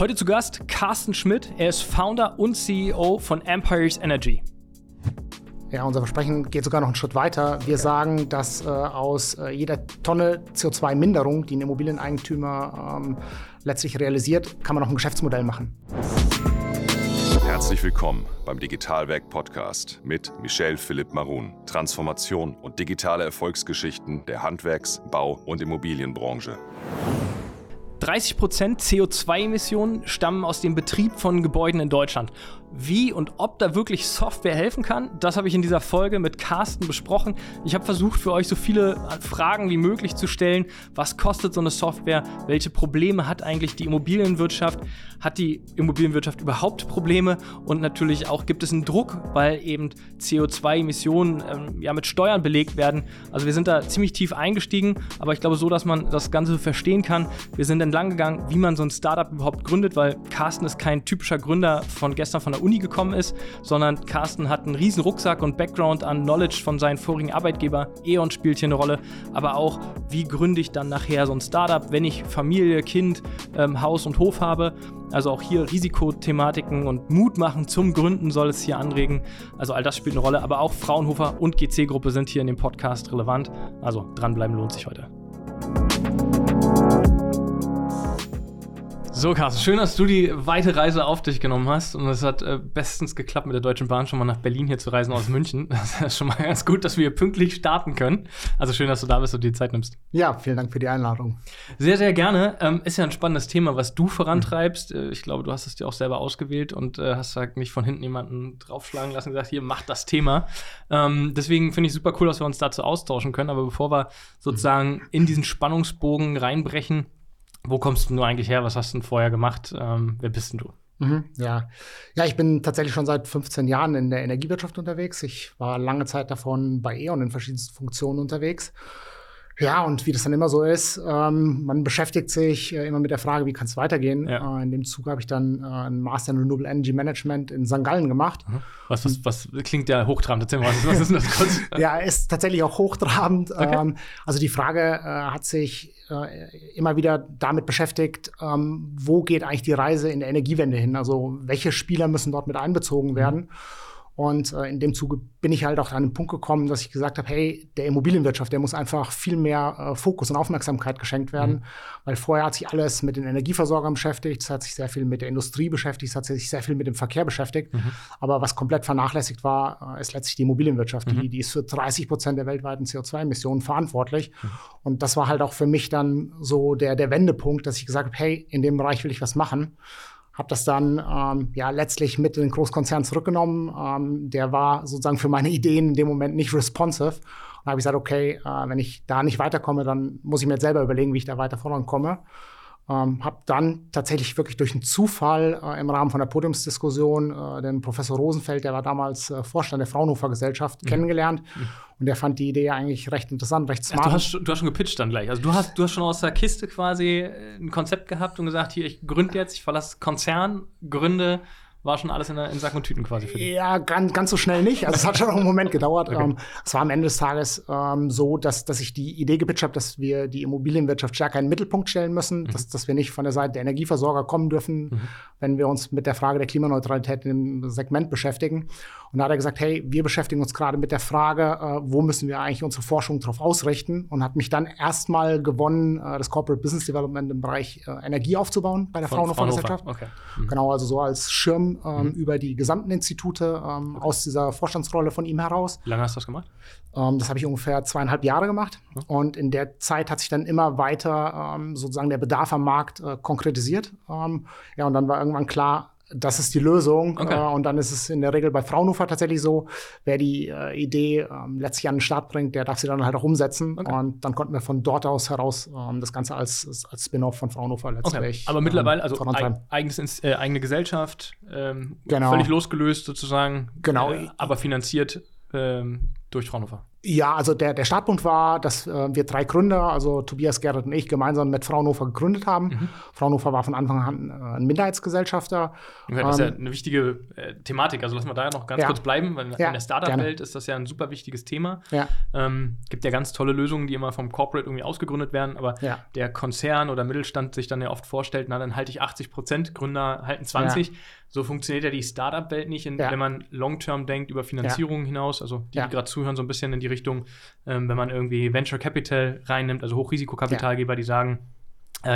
Heute zu Gast Carsten Schmidt. Er ist Founder und CEO von Empires Energy. Ja, unser Versprechen geht sogar noch einen Schritt weiter. Wir sagen, dass äh, aus äh, jeder Tonne CO2-Minderung, die ein Immobilieneigentümer ähm, letztlich realisiert, kann man noch ein Geschäftsmodell machen. Herzlich willkommen beim Digitalwerk Podcast mit Michel Philipp Marun. Transformation und digitale Erfolgsgeschichten der Handwerks-, Bau- und Immobilienbranche. 30% CO2-Emissionen stammen aus dem Betrieb von Gebäuden in Deutschland. Wie und ob da wirklich Software helfen kann, das habe ich in dieser Folge mit Carsten besprochen. Ich habe versucht, für euch so viele Fragen wie möglich zu stellen. Was kostet so eine Software? Welche Probleme hat eigentlich die Immobilienwirtschaft? Hat die Immobilienwirtschaft überhaupt Probleme? Und natürlich auch gibt es einen Druck, weil eben CO2-Emissionen ähm, ja mit Steuern belegt werden. Also wir sind da ziemlich tief eingestiegen, aber ich glaube so, dass man das Ganze verstehen kann. Wir sind entlang gegangen, wie man so ein Startup überhaupt gründet, weil Carsten ist kein typischer Gründer von gestern von der Uni gekommen ist, sondern Carsten hat einen riesen Rucksack und Background an Knowledge von seinen vorigen Arbeitgeber. E.ON spielt hier eine Rolle, aber auch, wie gründe ich dann nachher so ein Startup, wenn ich Familie, Kind, ähm, Haus und Hof habe. Also auch hier Risikothematiken und Mut machen zum Gründen soll es hier anregen. Also all das spielt eine Rolle, aber auch Fraunhofer und GC-Gruppe sind hier in dem Podcast relevant. Also dranbleiben lohnt sich heute. So, Carsten, schön, dass du die weite Reise auf dich genommen hast. Und es hat äh, bestens geklappt, mit der Deutschen Bahn schon mal nach Berlin hier zu reisen aus München. Das ist schon mal ganz gut, dass wir hier pünktlich starten können. Also schön, dass du da bist und dir die Zeit nimmst. Ja, vielen Dank für die Einladung. Sehr, sehr gerne. Ähm, ist ja ein spannendes Thema, was du vorantreibst. Mhm. Ich glaube, du hast es dir auch selber ausgewählt und äh, hast halt nicht von hinten jemanden draufschlagen lassen und gesagt, hier, mach das Thema. Ähm, deswegen finde ich super cool, dass wir uns dazu austauschen können. Aber bevor wir sozusagen in diesen Spannungsbogen reinbrechen, wo kommst du eigentlich her? Was hast du denn vorher gemacht? Ähm, wer bist denn du? Mhm, ja. ja, ich bin tatsächlich schon seit 15 Jahren in der Energiewirtschaft unterwegs. Ich war lange Zeit davon bei E.ON in verschiedensten Funktionen unterwegs. Ja, und wie das dann immer so ist, ähm, man beschäftigt sich äh, immer mit der Frage, wie kann es weitergehen. Ja. Äh, in dem Zug habe ich dann äh, einen Master in Renewable Energy Management in St. Gallen gemacht. Mhm. Was, was, was klingt ja hochtrabend? Was, was ist denn das kurz? ja, ist tatsächlich auch hochtrabend. Okay. Ähm, also die Frage äh, hat sich äh, immer wieder damit beschäftigt, ähm, wo geht eigentlich die Reise in der Energiewende hin? Also welche Spieler müssen dort mit einbezogen werden? Mhm. Und äh, in dem Zuge bin ich halt auch an den Punkt gekommen, dass ich gesagt habe, hey, der Immobilienwirtschaft, der muss einfach viel mehr äh, Fokus und Aufmerksamkeit geschenkt werden, mhm. weil vorher hat sich alles mit den Energieversorgern beschäftigt, es hat sich sehr viel mit der Industrie beschäftigt, es hat sich sehr viel mit dem Verkehr beschäftigt. Mhm. Aber was komplett vernachlässigt war, äh, ist letztlich die Immobilienwirtschaft. Mhm. Die, die ist für 30 Prozent der weltweiten CO2-Emissionen verantwortlich. Mhm. Und das war halt auch für mich dann so der, der Wendepunkt, dass ich gesagt habe, hey, in dem Bereich will ich was machen habe das dann ähm, ja letztlich mit den Großkonzern zurückgenommen. Ähm, der war sozusagen für meine Ideen in dem Moment nicht responsive. Und habe ich gesagt, okay, äh, wenn ich da nicht weiterkomme, dann muss ich mir jetzt selber überlegen, wie ich da weiter vorankomme. Ähm, habe dann tatsächlich wirklich durch einen Zufall äh, im Rahmen von der Podiumsdiskussion äh, den Professor Rosenfeld, der war damals äh, Vorstand der Fraunhofer Gesellschaft, mhm. kennengelernt. Mhm. Und der fand die Idee eigentlich recht interessant, recht smart. Also du, hast, du hast schon gepitcht dann gleich. Also du hast, du hast schon aus der Kiste quasi ein Konzept gehabt und gesagt, hier, ich gründe jetzt, ich verlasse Konzern, gründe war schon alles in, in Sack und Tüten quasi für dich? Ja, ganz, ganz so schnell nicht. Also es hat schon noch einen Moment gedauert. Okay. Ähm, es war am Ende des Tages ähm, so, dass, dass ich die Idee gepitcht habe, dass wir die Immobilienwirtschaft stärker in den Mittelpunkt stellen müssen, mhm. dass, dass wir nicht von der Seite der Energieversorger kommen dürfen, mhm. wenn wir uns mit der Frage der Klimaneutralität im Segment beschäftigen. Und da hat er gesagt, hey, wir beschäftigen uns gerade mit der Frage, äh, wo müssen wir eigentlich unsere Forschung darauf ausrichten und hat mich dann erstmal gewonnen, äh, das Corporate Business Development im Bereich äh, Energie aufzubauen bei der Fraunhofer Gesellschaft. Okay. Mhm. Genau, also so als Schirm ähm, mhm. über die gesamten Institute ähm, okay. aus dieser Vorstandsrolle von ihm heraus. Wie lange hast du das gemacht? Ähm, das habe ich ungefähr zweieinhalb Jahre gemacht. Mhm. Und in der Zeit hat sich dann immer weiter ähm, sozusagen der Bedarf am Markt äh, konkretisiert. Ähm, ja, und dann war irgendwann klar, das ist die Lösung. Okay. Äh, und dann ist es in der Regel bei Fraunhofer tatsächlich so, wer die äh, Idee ähm, letztlich an den Start bringt, der darf sie dann halt auch umsetzen. Okay. Und dann konnten wir von dort aus heraus ähm, das Ganze als, als Spin-off von Fraunhofer letztlich. Okay. Aber mittlerweile, ähm, also eig eigenes, äh, eigene Gesellschaft, ähm, genau. völlig losgelöst sozusagen, genau. Äh, aber finanziert ähm, durch Fraunhofer. Ja, also der, der Startpunkt war, dass äh, wir drei Gründer, also Tobias, Gerrit und ich, gemeinsam mit Fraunhofer gegründet haben. Mhm. Fraunhofer war von Anfang an äh, ein Minderheitsgesellschafter. Okay, das ist ja ähm, eine wichtige äh, Thematik. Also lass mal da ja noch ganz ja. kurz bleiben, weil ja, in der Startup-Welt ist das ja ein super wichtiges Thema. Ja. Ähm, gibt ja ganz tolle Lösungen, die immer vom Corporate irgendwie ausgegründet werden, aber ja. der Konzern oder Mittelstand sich dann ja oft vorstellt, na, dann halte ich 80 Prozent, Gründer halten 20. So funktioniert ja die Startup-Welt nicht, in, wenn man long-term denkt, über Finanzierung hinaus. Also die, die gerade zuhören, so ein bisschen in die Richtung, ähm, wenn man irgendwie Venture Capital reinnimmt, also Hochrisikokapitalgeber, ja. die sagen,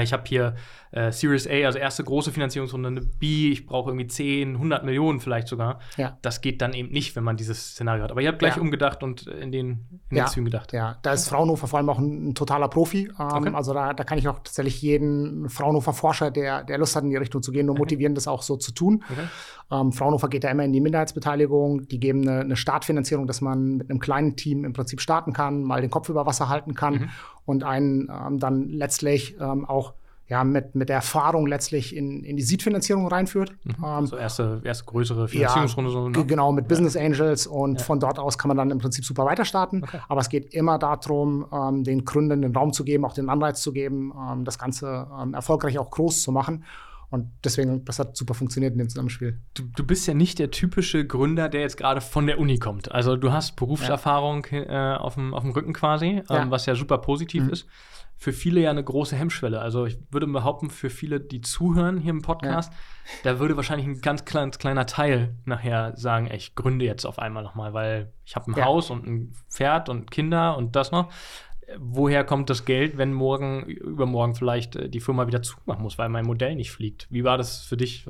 ich habe hier äh, Series A, also erste große Finanzierungsrunde, eine B, ich brauche irgendwie 10, 100 Millionen vielleicht sogar. Ja. Das geht dann eben nicht, wenn man dieses Szenario hat. Aber ihr habt gleich ja. umgedacht und in den, in ja. den Zügen gedacht. Ja, da ist Fraunhofer vor allem auch ein, ein totaler Profi. Ähm, okay. Also da, da kann ich auch tatsächlich jeden Fraunhofer Forscher, der, der Lust hat, in die Richtung zu gehen, nur okay. motivieren, das auch so zu tun. Okay. Ähm, Fraunhofer geht da immer in die Minderheitsbeteiligung. Die geben eine, eine, Startfinanzierung, dass man mit einem kleinen Team im Prinzip starten kann, mal den Kopf über Wasser halten kann mhm. Und einen ähm, dann letztlich ähm, auch ja, mit, mit der Erfahrung letztlich in, in die Seed-Finanzierung reinführt. Mhm. Ähm, so erste, erste größere Finanzierungsrunde. Ja, so, ne? Genau, mit Business Angels und ja. von dort aus kann man dann im Prinzip super weiter starten. Okay. Aber es geht immer darum, ähm, den Gründern den Raum zu geben, auch den Anreiz zu geben, ähm, das Ganze ähm, erfolgreich auch groß zu machen. Und deswegen, das hat super funktioniert in dem Zusammenspiel. Du, du bist ja nicht der typische Gründer, der jetzt gerade von der Uni kommt. Also du hast Berufserfahrung ja. äh, auf, dem, auf dem Rücken quasi, ähm, was ja super positiv mhm. ist für viele ja eine große Hemmschwelle. Also ich würde behaupten, für viele, die zuhören hier im Podcast, ja. da würde wahrscheinlich ein ganz klein, kleiner Teil nachher sagen, ey, ich gründe jetzt auf einmal nochmal, weil ich habe ein ja. Haus und ein Pferd und Kinder und das noch. Woher kommt das Geld, wenn morgen, übermorgen vielleicht äh, die Firma wieder zumachen muss, weil mein Modell nicht fliegt? Wie war das für dich?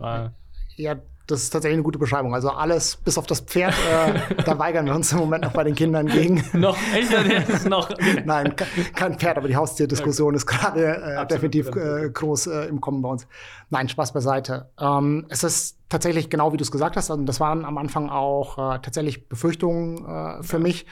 Ja, das ist tatsächlich eine gute Beschreibung. Also alles bis auf das Pferd, äh, da weigern wir uns im Moment noch bei den Kindern gegen. noch? Echt? Das ist noch. Nein, kein Pferd, aber die Haustierdiskussion ist gerade äh, definitiv äh, groß äh, im Kommen bei uns. Nein, Spaß beiseite. Ähm, es ist tatsächlich genau wie du es gesagt hast. Also das waren am Anfang auch äh, tatsächlich Befürchtungen für ja. mich.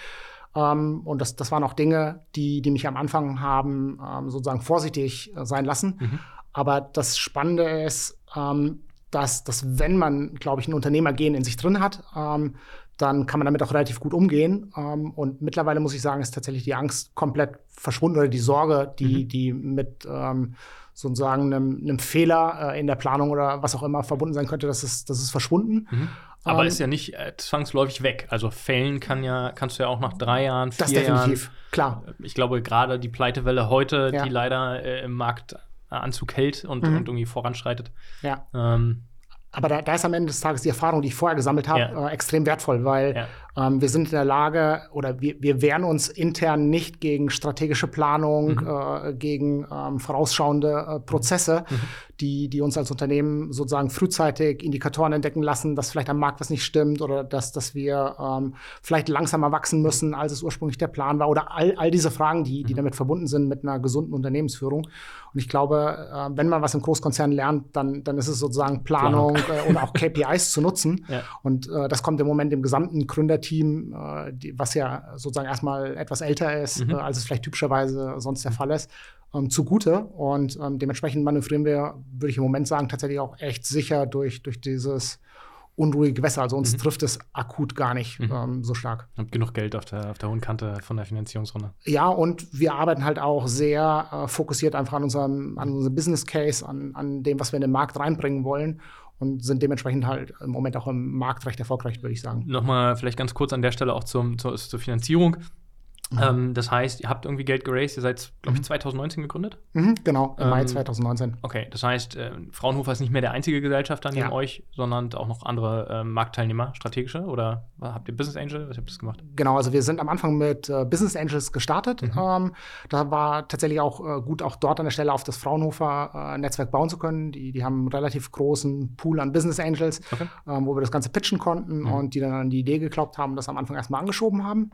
Ähm, und das, das waren auch Dinge, die, die mich am Anfang haben ähm, sozusagen vorsichtig sein lassen. Mhm. Aber das Spannende ist, ähm, dass, dass wenn man, glaube ich, ein Unternehmergehen in sich drin hat, ähm, dann kann man damit auch relativ gut umgehen. Ähm, und mittlerweile muss ich sagen, ist tatsächlich die Angst komplett verschwunden oder die Sorge, die, mhm. die mit ähm, sozusagen einem, einem Fehler äh, in der Planung oder was auch immer verbunden sein könnte, das ist, das ist verschwunden. Mhm. Aber ähm, ist ja nicht äh, zwangsläufig weg. Also fällen kann ja, kannst du ja auch nach drei Jahren, vier das definitiv, Jahren, klar. Ich glaube, gerade die Pleitewelle heute, ja. die leider äh, im Markt Anzug hält und, mhm. und irgendwie voranschreitet. Ja. Ähm, aber da, da, ist am Ende des Tages die Erfahrung, die ich vorher gesammelt habe, ja. äh, extrem wertvoll, weil ja. Ähm, wir sind in der Lage oder wir, wir wehren uns intern nicht gegen strategische Planung, mhm. äh, gegen ähm, vorausschauende äh, Prozesse, mhm die, die uns als Unternehmen sozusagen frühzeitig Indikatoren entdecken lassen, dass vielleicht am Markt was nicht stimmt oder dass, dass wir ähm, vielleicht langsamer wachsen müssen, als es ursprünglich der Plan war oder all, all diese Fragen, die, die mhm. damit verbunden sind mit einer gesunden Unternehmensführung. Und ich glaube, äh, wenn man was im Großkonzern lernt, dann, dann ist es sozusagen Planung äh, oder auch KPIs zu nutzen. Ja. Und äh, das kommt im Moment im gesamten Gründerteam, äh, die, was ja sozusagen erstmal etwas älter ist, mhm. Äh, als es vielleicht typischerweise sonst der Fall ist ähm, zugute. Und ähm, dementsprechend manövrieren wir, würde ich im Moment sagen, tatsächlich auch echt sicher durch, durch dieses unruhige Gewässer. Also uns mhm. trifft es akut gar nicht mhm. ähm, so stark. Habt genug Geld auf der, auf der hohen Kante von der Finanzierungsrunde. Ja, und wir arbeiten halt auch sehr äh, fokussiert einfach an unserem, an unserem Business Case, an, an dem, was wir in den Markt reinbringen wollen und sind dementsprechend halt im Moment auch im Markt recht erfolgreich, würde ich sagen. Nochmal vielleicht ganz kurz an der Stelle auch zum, zur, zur Finanzierung. Mhm. Ähm, das heißt, ihr habt irgendwie Geld geraced, ihr seid, glaube ich, 2019 mhm. gegründet? Mhm, genau, im ähm, Mai 2019. Okay, das heißt, äh, Fraunhofer ist nicht mehr der einzige Gesellschafter neben ja. euch, sondern auch noch andere äh, Marktteilnehmer, strategische? Oder habt ihr Business Angel? Was habt ihr gemacht? Genau, also wir sind am Anfang mit äh, Business Angels gestartet. Mhm. Ähm, da war tatsächlich auch äh, gut, auch dort an der Stelle auf das Fraunhofer-Netzwerk äh, bauen zu können. Die, die haben einen relativ großen Pool an Business Angels, okay. Ähm, wo wir das Ganze pitchen konnten mhm. und die dann an die Idee geglaubt haben, das am Anfang erstmal angeschoben haben.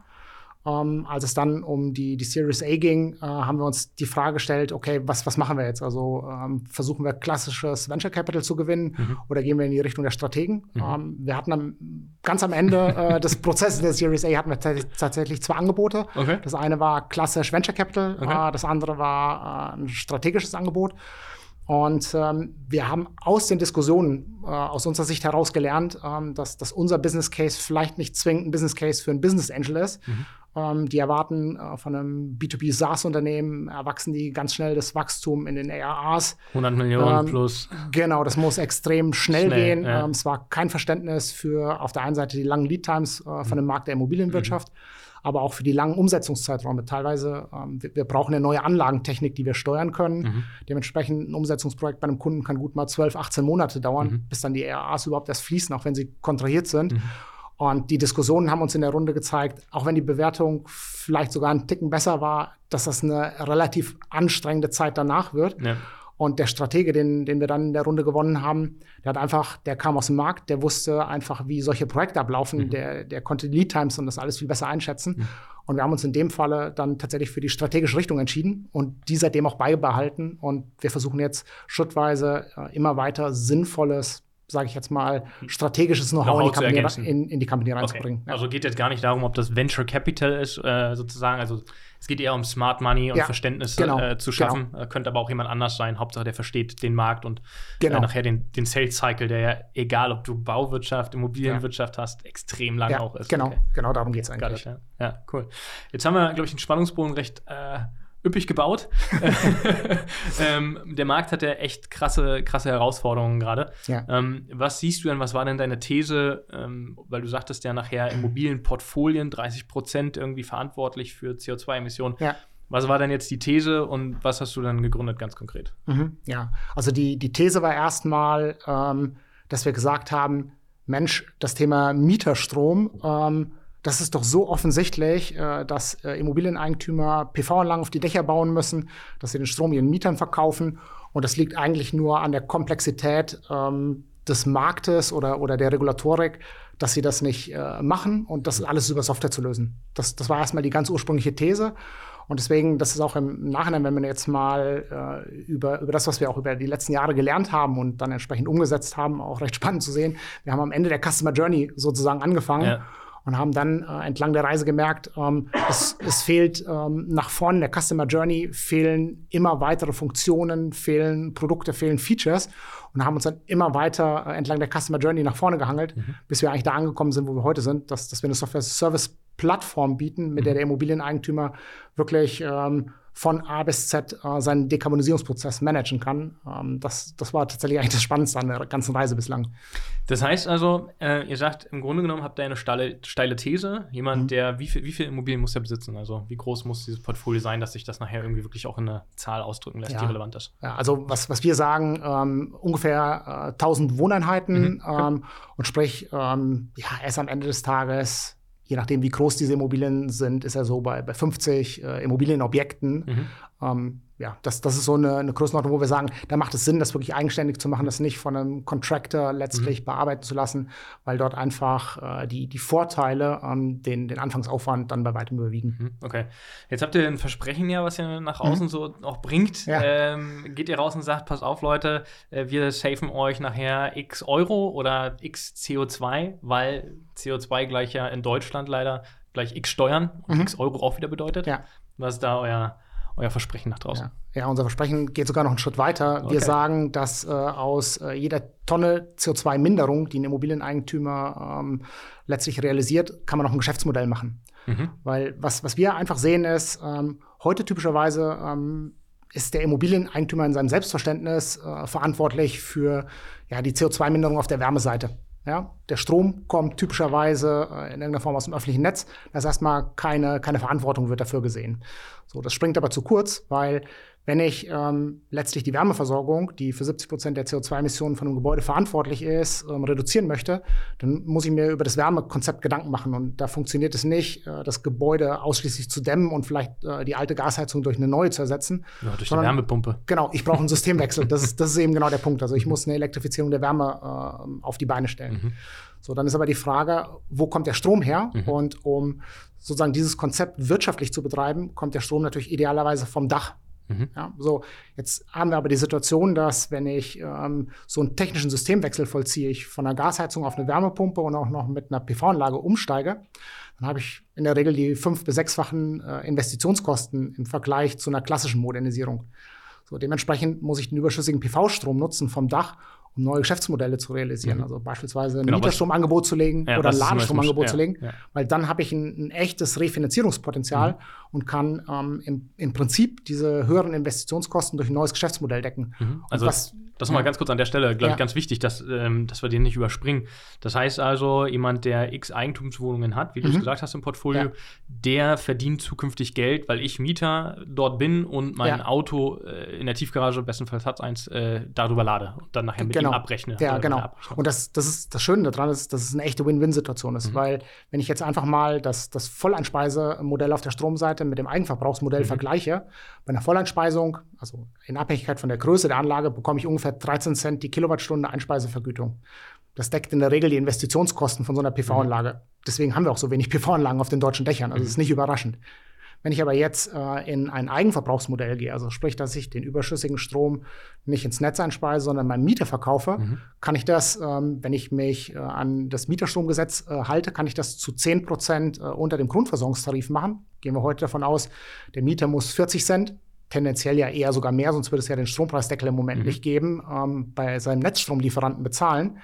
Ähm, als es dann um die, die Series A ging, äh, haben wir uns die Frage gestellt, okay, was, was machen wir jetzt? Also ähm, versuchen wir klassisches Venture Capital zu gewinnen mhm. oder gehen wir in die Richtung der Strategen? Mhm. Ähm, wir hatten am, ganz am Ende äh, des Prozesses der Series A hatten wir tatsächlich zwei Angebote. Okay. Das eine war klassisch Venture Capital, okay. äh, das andere war äh, ein strategisches Angebot. Und ähm, wir haben aus den Diskussionen äh, aus unserer Sicht heraus gelernt, ähm, dass, dass unser Business Case vielleicht nicht zwingend ein Business Case für ein Business Angel ist, mhm. Ähm, die erwarten äh, von einem B2B SaaS-Unternehmen, erwachsen die ganz schnell das Wachstum in den ARAs. 100 Millionen ähm, plus. Genau, das muss extrem schnell, schnell gehen. Ja. Ähm, es war kein Verständnis für auf der einen Seite die langen Lead-Times äh, von dem Markt der Immobilienwirtschaft. Mhm aber auch für die langen Umsetzungszeiträume. Teilweise, ähm, wir, wir, brauchen eine neue Anlagentechnik, die wir steuern können. Mhm. Dementsprechend ein Umsetzungsprojekt bei einem Kunden kann gut mal 12, 18 Monate dauern, mhm. bis dann die RAs überhaupt erst fließen, auch wenn sie kontrahiert sind. Und die Diskussionen haben uns in der Runde gezeigt, auch wenn die Bewertung vielleicht sogar einen Ticken besser war, dass das eine relativ anstrengende Zeit danach wird. Ja. Und der Stratege, den, den wir dann in der Runde gewonnen haben, der hat einfach, der kam aus dem Markt, der wusste einfach, wie solche Projekte ablaufen, mhm. der, der konnte Lead Times und das alles viel besser einschätzen. Mhm. Und wir haben uns in dem Falle dann tatsächlich für die strategische Richtung entschieden und die seitdem auch beibehalten. Und wir versuchen jetzt schrittweise äh, immer weiter sinnvolles sage ich jetzt mal, strategisches Know-how Know in, in, in, die Company reinzubringen. Okay. Ja. Also geht jetzt gar nicht darum, ob das Venture Capital ist, äh, sozusagen. Also es geht eher um Smart Money und ja, Verständnis genau, äh, zu schaffen. Genau. Äh, könnte aber auch jemand anders sein. Hauptsache, der versteht den Markt und äh, genau. nachher den, den Sales Cycle, der ja, egal ob du Bauwirtschaft, Immobilienwirtschaft ja. hast, extrem lang auch ist. Genau, okay. genau darum geht es eigentlich. Ja. cool. Jetzt haben wir, glaube ich, den Spannungsbogen recht äh, üppig gebaut. ähm, der Markt hat ja echt krasse, krasse Herausforderungen gerade. Ja. Ähm, was siehst du denn, was war denn deine These? Ähm, weil du sagtest ja nachher Immobilienportfolien, 30 Prozent irgendwie verantwortlich für CO2-Emissionen. Ja. Was war denn jetzt die These und was hast du dann gegründet, ganz konkret? Mhm, ja, also die, die These war erstmal, ähm, dass wir gesagt haben, Mensch, das Thema Mieterstrom ähm, das ist doch so offensichtlich, äh, dass äh, Immobilieneigentümer PV-Anlagen auf die Dächer bauen müssen, dass sie den Strom ihren Mietern verkaufen. Und das liegt eigentlich nur an der Komplexität ähm, des Marktes oder, oder der Regulatorik, dass sie das nicht äh, machen und das alles über Software zu lösen. Das, das war erstmal die ganz ursprüngliche These. Und deswegen, das ist auch im Nachhinein, wenn wir jetzt mal äh, über, über das, was wir auch über die letzten Jahre gelernt haben und dann entsprechend umgesetzt haben, auch recht spannend zu sehen. Wir haben am Ende der Customer Journey sozusagen angefangen. Ja und haben dann äh, entlang der Reise gemerkt, ähm, es, es, fehlt ähm, nach vorne der Customer Journey, fehlen immer weitere Funktionen, fehlen Produkte, fehlen Features und haben uns dann immer weiter äh, entlang der Customer Journey nach vorne gehangelt, mhm. bis wir eigentlich da angekommen sind, wo wir heute sind, dass, dass wir eine Software-Service-Plattform bieten, mit mhm. der der Immobilieneigentümer wirklich ähm, von A bis Z äh, seinen Dekarbonisierungsprozess managen kann. Ähm, das, das war tatsächlich eigentlich das Spannendste an der ganzen Reise bislang. Das heißt also, äh, ihr sagt, im Grunde genommen habt ihr eine steile, steile These. Jemand, mhm. der, wie viel, wie viel Immobilien muss er besitzen? Also, wie groß muss dieses Portfolio sein, dass sich das nachher irgendwie wirklich auch in eine Zahl ausdrücken lässt, ja. die relevant ist? Ja, also, was, was wir sagen, ähm, ungefähr äh, 1000 Wohneinheiten mhm. ähm, und sprich, ähm, ja, erst am Ende des Tages je nachdem, wie groß diese Immobilien sind, ist er so bei, bei 50 äh, Immobilienobjekten. Mhm. Ähm, ja, das, das ist so eine, eine Größenordnung, wo wir sagen, da macht es Sinn, das wirklich eigenständig zu machen, das nicht von einem Contractor letztlich mhm. bearbeiten zu lassen, weil dort einfach äh, die, die Vorteile, ähm, den, den Anfangsaufwand dann bei weitem überwiegen. Mhm. Okay. Jetzt habt ihr ein Versprechen ja, was ihr nach außen mhm. so auch bringt. Ja. Ähm, geht ihr raus und sagt, pass auf, Leute, äh, wir safen euch nachher x Euro oder x CO2, weil CO2 gleich ja in Deutschland leider gleich x Steuern und mhm. x Euro auch wieder bedeutet. Ja. Was da euer euer Versprechen nach draußen? Ja. ja, unser Versprechen geht sogar noch einen Schritt weiter. Okay. Wir sagen, dass äh, aus äh, jeder Tonne CO2-Minderung, die ein Immobilieneigentümer ähm, letztlich realisiert, kann man noch ein Geschäftsmodell machen. Mhm. Weil was, was wir einfach sehen ist, ähm, heute typischerweise ähm, ist der Immobilieneigentümer in seinem Selbstverständnis äh, verantwortlich für ja, die CO2-Minderung auf der Wärmeseite. Ja, der Strom kommt typischerweise äh, in irgendeiner Form aus dem öffentlichen Netz. Das heißt erstmal keine, keine Verantwortung wird dafür gesehen. So, das springt aber zu kurz, weil wenn ich ähm, letztlich die Wärmeversorgung, die für 70 Prozent der CO2-Emissionen von einem Gebäude verantwortlich ist, ähm, reduzieren möchte, dann muss ich mir über das Wärmekonzept Gedanken machen. Und da funktioniert es nicht, äh, das Gebäude ausschließlich zu dämmen und vielleicht äh, die alte Gasheizung durch eine neue zu ersetzen. Ja, durch sondern, die Wärmepumpe. Genau, ich brauche einen Systemwechsel. das, ist, das ist eben genau der Punkt. Also ich muss eine Elektrifizierung der Wärme äh, auf die Beine stellen. Mhm. So, dann ist aber die Frage, wo kommt der Strom her? Mhm. Und um sozusagen dieses Konzept wirtschaftlich zu betreiben, kommt der Strom natürlich idealerweise vom Dach. Mhm. Ja, so, jetzt haben wir aber die Situation, dass wenn ich ähm, so einen technischen Systemwechsel vollziehe, ich von einer Gasheizung auf eine Wärmepumpe und auch noch mit einer PV-Anlage umsteige, dann habe ich in der Regel die fünf- bis sechsfachen äh, Investitionskosten im Vergleich zu einer klassischen Modernisierung. So, dementsprechend muss ich den überschüssigen PV-Strom nutzen vom Dach, um neue Geschäftsmodelle zu realisieren. Mhm. Also beispielsweise ein genau, Mieterstromangebot zu legen ja, oder ein Ladenstromangebot ja, zu legen, ja. weil dann habe ich ein, ein, echtes Refinanzierungspotenzial mhm. und kann ähm, im, im, Prinzip diese höheren Investitionskosten durch ein neues Geschäftsmodell decken. Mhm. Also was, das nochmal ganz kurz an der Stelle, glaube ich, ganz wichtig, dass, ähm, dass wir den nicht überspringen. Das heißt also, jemand, der x Eigentumswohnungen hat, wie du es mhm. gesagt hast im Portfolio, der verdient zukünftig Geld, weil ich Mieter dort bin und mein. Auto äh, in der Tiefgarage, bestenfalls hat eins, äh, darüber lade und dann nachher mit genau. Ihm abrechne. Ja, genau. Und das, das ist das Schöne daran, ist, dass es eine echte Win-Win-Situation ist, mhm. weil wenn ich jetzt einfach mal das, das Volleinspeisemodell auf der Stromseite mit dem Eigenverbrauchsmodell mhm. vergleiche, bei einer Volleinspeisung, also in Abhängigkeit von der Größe der Anlage, bekomme ich ungefähr ungefähr 13 Cent die Kilowattstunde Einspeisevergütung. Das deckt in der Regel die Investitionskosten von so einer PV-Anlage. Mhm. Deswegen haben wir auch so wenig PV-Anlagen auf den deutschen Dächern. Also, das ist nicht überraschend. Wenn ich aber jetzt äh, in ein Eigenverbrauchsmodell gehe, also sprich, dass ich den überschüssigen Strom nicht ins Netz einspeise, sondern meinem Mieter verkaufe, mhm. kann ich das, ähm, wenn ich mich äh, an das Mieterstromgesetz äh, halte, kann ich das zu 10 Prozent äh, unter dem Grundversorgungstarif machen. Gehen wir heute davon aus, der Mieter muss 40 Cent tendenziell ja eher sogar mehr, sonst würde es ja den Strompreisdeckel im Moment mhm. nicht geben, ähm, bei seinem Netzstromlieferanten bezahlen.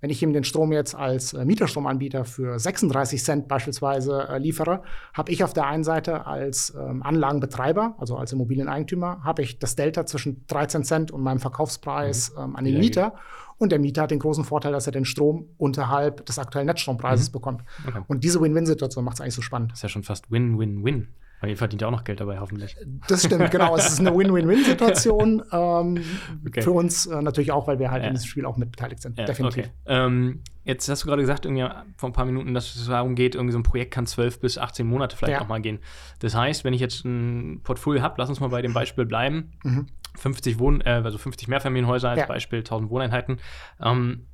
Wenn ich ihm den Strom jetzt als äh, Mieterstromanbieter für 36 Cent beispielsweise äh, liefere, habe ich auf der einen Seite als ähm, Anlagenbetreiber, also als Immobilieneigentümer, habe ich das Delta zwischen 13 Cent und meinem Verkaufspreis mhm. ähm, an den Mieter. Und der Mieter hat den großen Vorteil, dass er den Strom unterhalb des aktuellen Netzstrompreises mhm. bekommt. Okay. Und diese Win-Win-Situation macht es eigentlich so spannend. Das ist ja schon fast Win-Win-Win. Weil ihr verdient ja auch noch Geld dabei, hoffentlich. Das stimmt, genau. Es ist eine Win-Win-Win-Situation. ähm, okay. Für uns äh, natürlich auch, weil wir halt ja. in diesem Spiel auch mit beteiligt sind. Ja, definitiv. Okay. Ähm, jetzt hast du gerade gesagt, irgendwie vor ein paar Minuten, dass es darum geht, irgendwie so ein Projekt kann 12 bis 18 Monate vielleicht ja. nochmal gehen. Das heißt, wenn ich jetzt ein Portfolio habe, lass uns mal bei dem Beispiel bleiben. Mhm. 50 Wohn äh, also 50 Mehrfamilienhäuser als Beispiel, 1000 Wohneinheiten. Ähm,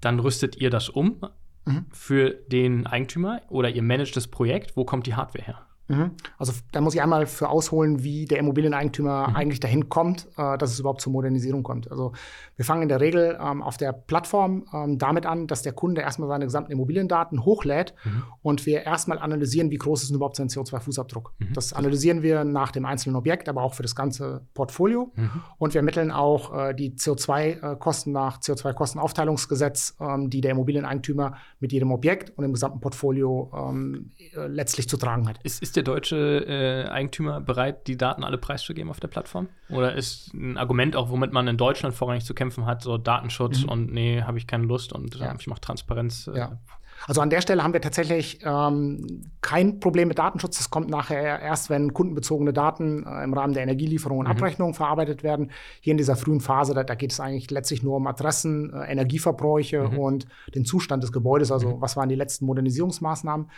dann rüstet ihr das um mhm. für den Eigentümer oder ihr managt das Projekt. Wo kommt die Hardware her? Mhm. Also da muss ich einmal für ausholen, wie der Immobilieneigentümer mhm. eigentlich dahin kommt, äh, dass es überhaupt zur Modernisierung kommt. Also wir fangen in der Regel ähm, auf der Plattform ähm, damit an, dass der Kunde erstmal seine gesamten Immobiliendaten hochlädt mhm. und wir erstmal analysieren, wie groß ist denn überhaupt sein CO2-Fußabdruck. Mhm. Das analysieren wir nach dem einzelnen Objekt, aber auch für das ganze Portfolio. Mhm. Und wir ermitteln auch äh, die CO2-Kosten äh, nach CO2-Kostenaufteilungsgesetz, ähm, die der Immobilieneigentümer mit jedem Objekt und im gesamten Portfolio ähm, äh, letztlich zu tragen hat. Ist, ist der deutsche äh, Eigentümer bereit, die Daten alle preiszugeben auf der Plattform? Oder ist ein Argument auch, womit man in Deutschland vorrangig zu kämpfen hat, so Datenschutz mhm. und nee, habe ich keine Lust und ja. ich mache Transparenz? Äh, ja. Also an der Stelle haben wir tatsächlich ähm, kein Problem mit Datenschutz. Das kommt nachher erst, wenn kundenbezogene Daten äh, im Rahmen der Energielieferung und mhm. Abrechnung verarbeitet werden. Hier in dieser frühen Phase, da, da geht es eigentlich letztlich nur um Adressen, äh, Energieverbräuche mhm. und den Zustand des Gebäudes. Also mhm. was waren die letzten Modernisierungsmaßnahmen?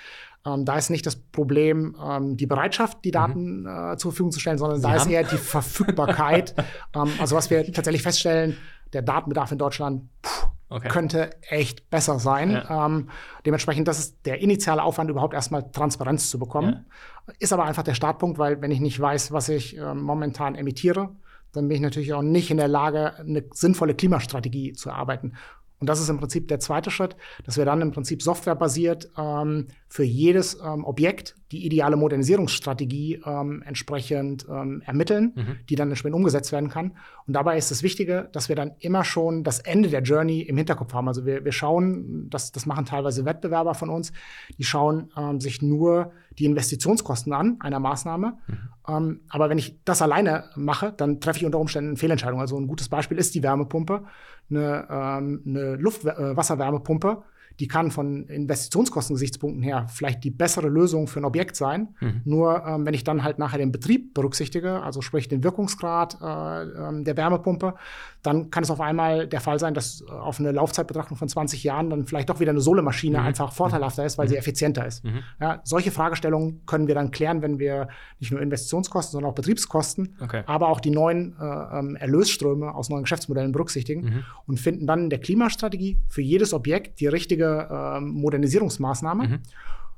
Ähm, da ist nicht das Problem ähm, die Bereitschaft, die mhm. Daten äh, zur Verfügung zu stellen, sondern Sie da ist eher die Verfügbarkeit. ähm, also was wir tatsächlich feststellen, der Datenbedarf in Deutschland pff, okay. könnte echt besser sein. Ja. Ähm, dementsprechend, das ist der initiale Aufwand, überhaupt erstmal Transparenz zu bekommen. Ja. Ist aber einfach der Startpunkt, weil wenn ich nicht weiß, was ich äh, momentan emittiere, dann bin ich natürlich auch nicht in der Lage, eine sinnvolle Klimastrategie zu erarbeiten. Und das ist im Prinzip der zweite Schritt, dass wir dann im Prinzip softwarebasiert ähm, für jedes ähm, Objekt die ideale Modernisierungsstrategie ähm, entsprechend ähm, ermitteln, mhm. die dann entsprechend umgesetzt werden kann. Und dabei ist das Wichtige, dass wir dann immer schon das Ende der Journey im Hinterkopf haben. Also wir, wir schauen, das, das machen teilweise Wettbewerber von uns, die schauen ähm, sich nur die Investitionskosten an einer Maßnahme. Mhm. Ähm, aber wenn ich das alleine mache, dann treffe ich unter Umständen eine Fehlentscheidung. Also ein gutes Beispiel ist die Wärmepumpe, eine, ähm, eine Luftwasserwärmepumpe. Die kann von Investitionskostengesichtspunkten her vielleicht die bessere Lösung für ein Objekt sein. Mhm. Nur ähm, wenn ich dann halt nachher den Betrieb berücksichtige, also sprich den Wirkungsgrad äh, ähm, der Wärmepumpe, dann kann es auf einmal der Fall sein, dass äh, auf eine Laufzeitbetrachtung von 20 Jahren dann vielleicht doch wieder eine Solemaschine mhm. einfach vorteilhafter ist, weil mhm. sie effizienter ist. Mhm. Ja, solche Fragestellungen können wir dann klären, wenn wir nicht nur Investitionskosten, sondern auch Betriebskosten, okay. aber auch die neuen äh, ähm, Erlösströme aus neuen Geschäftsmodellen berücksichtigen mhm. und finden dann in der Klimastrategie für jedes Objekt die richtige äh, Modernisierungsmaßnahme. Mhm.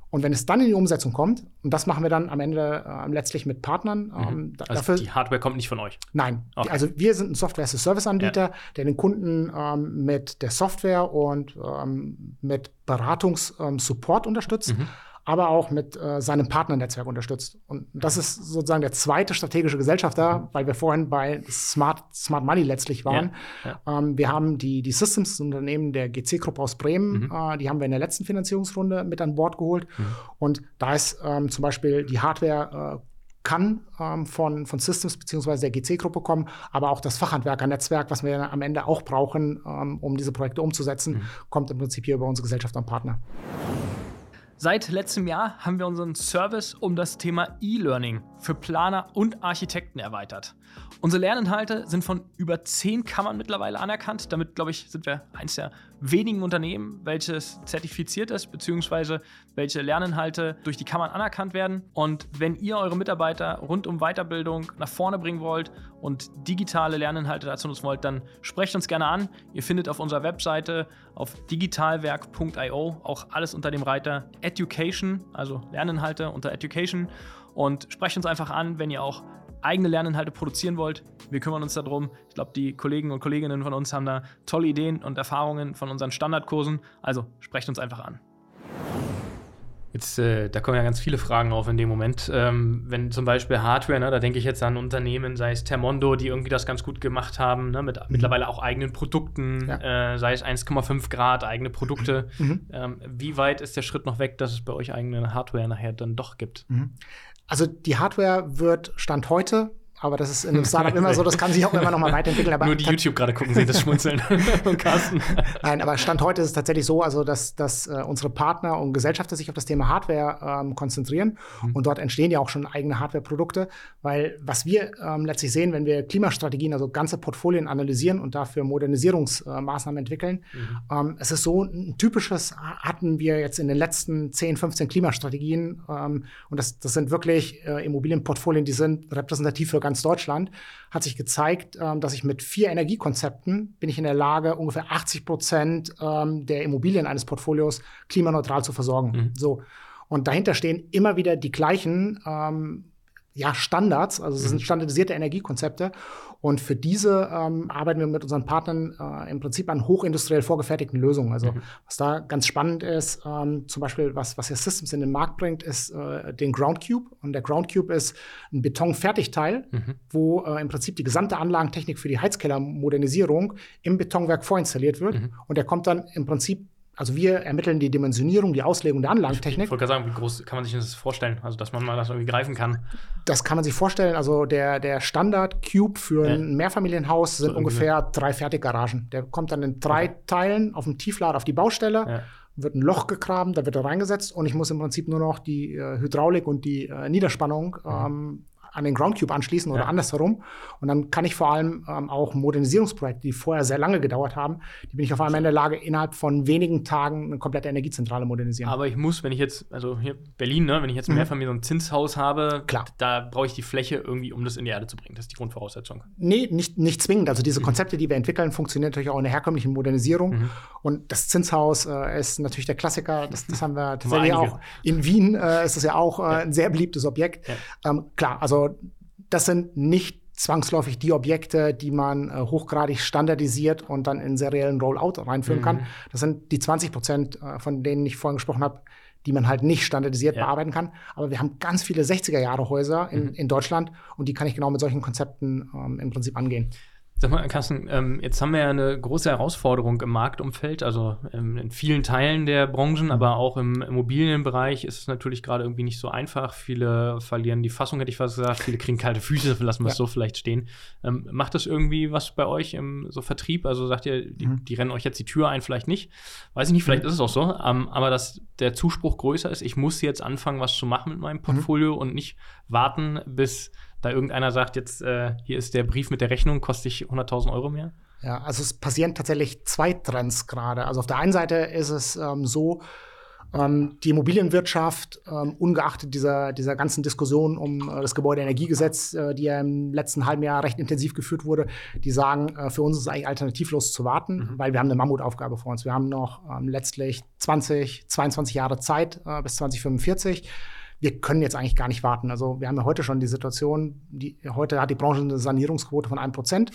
Und wenn es dann in die Umsetzung kommt, und das machen wir dann am Ende äh, letztlich mit Partnern. Mhm. Ähm, also dafür, die Hardware kommt nicht von euch? Nein. Okay. Also wir sind ein Software-as-a-Service-Anbieter, ja. der den Kunden ähm, mit der Software und ähm, mit Beratungs-Support ähm, unterstützt. Mhm aber auch mit äh, seinem Partnernetzwerk unterstützt. Und das ist sozusagen der zweite strategische Gesellschafter, weil wir vorhin bei Smart, Smart Money letztlich waren. Ja, ja. Ähm, wir haben die, die Systems, Unternehmen der GC-Gruppe aus Bremen, mhm. äh, die haben wir in der letzten Finanzierungsrunde mit an Bord geholt. Mhm. Und da ist ähm, zum Beispiel die Hardware äh, kann ähm, von, von Systems bzw. der GC-Gruppe kommen, aber auch das Fachhandwerker-Netzwerk, was wir am Ende auch brauchen, ähm, um diese Projekte umzusetzen, mhm. kommt im Prinzip hier über unsere Gesellschaft und Partner. Seit letztem Jahr haben wir unseren Service um das Thema E-Learning für Planer und Architekten erweitert. Unsere Lerninhalte sind von über zehn Kammern mittlerweile anerkannt. Damit, glaube ich, sind wir eines der wenigen Unternehmen, welches zertifiziert ist, beziehungsweise welche Lerninhalte durch die Kammern anerkannt werden. Und wenn ihr eure Mitarbeiter rund um Weiterbildung nach vorne bringen wollt und digitale Lerninhalte dazu nutzen wollt, dann sprecht uns gerne an. Ihr findet auf unserer Webseite auf digitalwerk.io auch alles unter dem Reiter Education, also Lerninhalte unter Education. Und sprecht uns einfach an, wenn ihr auch eigene Lerninhalte produzieren wollt, wir kümmern uns darum. Ich glaube, die Kollegen und Kolleginnen von uns haben da tolle Ideen und Erfahrungen von unseren Standardkursen. Also sprecht uns einfach an. Jetzt, äh, da kommen ja ganz viele Fragen auf in dem Moment. Ähm, wenn zum Beispiel Hardware, ne, da denke ich jetzt an Unternehmen, sei es Termondo, die irgendwie das ganz gut gemacht haben, ne, mit mhm. mittlerweile auch eigenen Produkten, ja. äh, sei es 1,5 Grad, eigene Produkte. Mhm. Ähm, wie weit ist der Schritt noch weg, dass es bei euch eigene Hardware nachher dann doch gibt? Mhm. Also die Hardware wird Stand heute aber das ist in einem Startup immer so, das kann sich auch immer noch mal weiterentwickeln. Aber Nur die YouTube gerade gucken, sehen das Schmunzeln von Carsten. Nein, aber Stand heute ist es tatsächlich so, also dass, dass äh, unsere Partner und Gesellschafter sich auf das Thema Hardware ähm, konzentrieren mhm. und dort entstehen ja auch schon eigene Hardware-Produkte, weil was wir ähm, letztlich sehen, wenn wir Klimastrategien, also ganze Portfolien analysieren und dafür Modernisierungsmaßnahmen äh, entwickeln, mhm. ähm, es ist so ein typisches hatten wir jetzt in den letzten 10, 15 Klimastrategien ähm, und das, das sind wirklich äh, Immobilienportfolien, die sind repräsentativ für ganz Deutschland, hat sich gezeigt, ähm, dass ich mit vier Energiekonzepten bin ich in der Lage, ungefähr 80 Prozent ähm, der Immobilien eines Portfolios klimaneutral zu versorgen. Mhm. So. Und dahinter stehen immer wieder die gleichen ähm, ja, Standards, also es sind mhm. standardisierte Energiekonzepte. Und für diese ähm, arbeiten wir mit unseren Partnern äh, im Prinzip an hochindustriell vorgefertigten Lösungen. Also mhm. was da ganz spannend ist, ähm, zum Beispiel was, was ja Systems in den Markt bringt, ist äh, den Ground Cube. Und der Ground Cube ist ein Betonfertigteil, mhm. wo äh, im Prinzip die gesamte Anlagentechnik für die Heizkellermodernisierung im Betonwerk vorinstalliert wird. Mhm. Und der kommt dann im Prinzip also wir ermitteln die Dimensionierung, die Auslegung der Anlagentechnik. Ich wollte gerade sagen, wie groß kann man sich das vorstellen? Also, dass man mal das irgendwie greifen kann. Das kann man sich vorstellen. Also der, der Standard-Cube für ja. ein Mehrfamilienhaus sind so ungefähr drei Fertiggaragen. Der kommt dann in drei okay. Teilen auf dem Tieflader auf die Baustelle. Ja. Wird ein Loch gegraben, da wird er reingesetzt und ich muss im Prinzip nur noch die äh, Hydraulik und die äh, Niederspannung mhm. ähm, an den Groundcube anschließen oder ja. andersherum. Und dann kann ich vor allem ähm, auch Modernisierungsprojekte, die vorher sehr lange gedauert haben, die bin ich auf einmal in der Lage, innerhalb von wenigen Tagen eine komplette Energiezentrale modernieren. Aber ich muss, wenn ich jetzt, also hier Berlin, ne, wenn ich jetzt mhm. Mehrfamilien- und Zinshaus habe, Klar. da brauche ich die Fläche irgendwie, um das in die Erde zu bringen. Das ist die Grundvoraussetzung. Nee, nicht, nicht zwingend. Also diese mhm. Konzepte, die wir entwickeln, funktionieren natürlich auch in der herkömmlichen Modernisierung. Mhm. Und das Zinshaus äh, ist natürlich der Klassiker. Das, das haben wir tatsächlich auch in Wien. Äh, ist das ja auch äh, ja. ein sehr beliebtes Objekt. Ja. Ähm, klar, also das sind nicht zwangsläufig die Objekte, die man äh, hochgradig standardisiert und dann in seriellen Rollout reinführen mhm. kann. Das sind die 20 Prozent, äh, von denen ich vorhin gesprochen habe, die man halt nicht standardisiert ja. bearbeiten kann. Aber wir haben ganz viele 60er-Jahre-Häuser in, mhm. in Deutschland und die kann ich genau mit solchen Konzepten ähm, im Prinzip angehen. Sag mal, Carsten, ähm, jetzt haben wir ja eine große Herausforderung im Marktumfeld, also ähm, in vielen Teilen der Branchen, mhm. aber auch im Immobilienbereich ist es natürlich gerade irgendwie nicht so einfach. Viele verlieren die Fassung, hätte ich fast gesagt. Viele kriegen kalte Füße, lassen wir es ja. so vielleicht stehen. Ähm, macht das irgendwie was bei euch im so Vertrieb? Also sagt ihr, die, mhm. die, rennen euch jetzt die Tür ein, vielleicht nicht? Weiß ich nicht, vielleicht mhm. ist es auch so. Ähm, aber dass der Zuspruch größer ist, ich muss jetzt anfangen, was zu machen mit meinem mhm. Portfolio und nicht warten, bis da irgendeiner sagt, jetzt äh, hier ist der Brief mit der Rechnung, kostet ich 100.000 Euro mehr? Ja, also es passieren tatsächlich zwei Trends gerade. Also auf der einen Seite ist es ähm, so, ähm, die Immobilienwirtschaft, ähm, ungeachtet dieser, dieser ganzen Diskussion um äh, das Gebäudeenergiegesetz, äh, die ja im letzten halben Jahr recht intensiv geführt wurde, die sagen, äh, für uns ist es eigentlich alternativlos zu warten, mhm. weil wir haben eine Mammutaufgabe vor uns. Wir haben noch ähm, letztlich 20, 22 Jahre Zeit äh, bis 2045 wir können jetzt eigentlich gar nicht warten. Also wir haben ja heute schon die Situation, die, heute hat die Branche eine Sanierungsquote von 1%.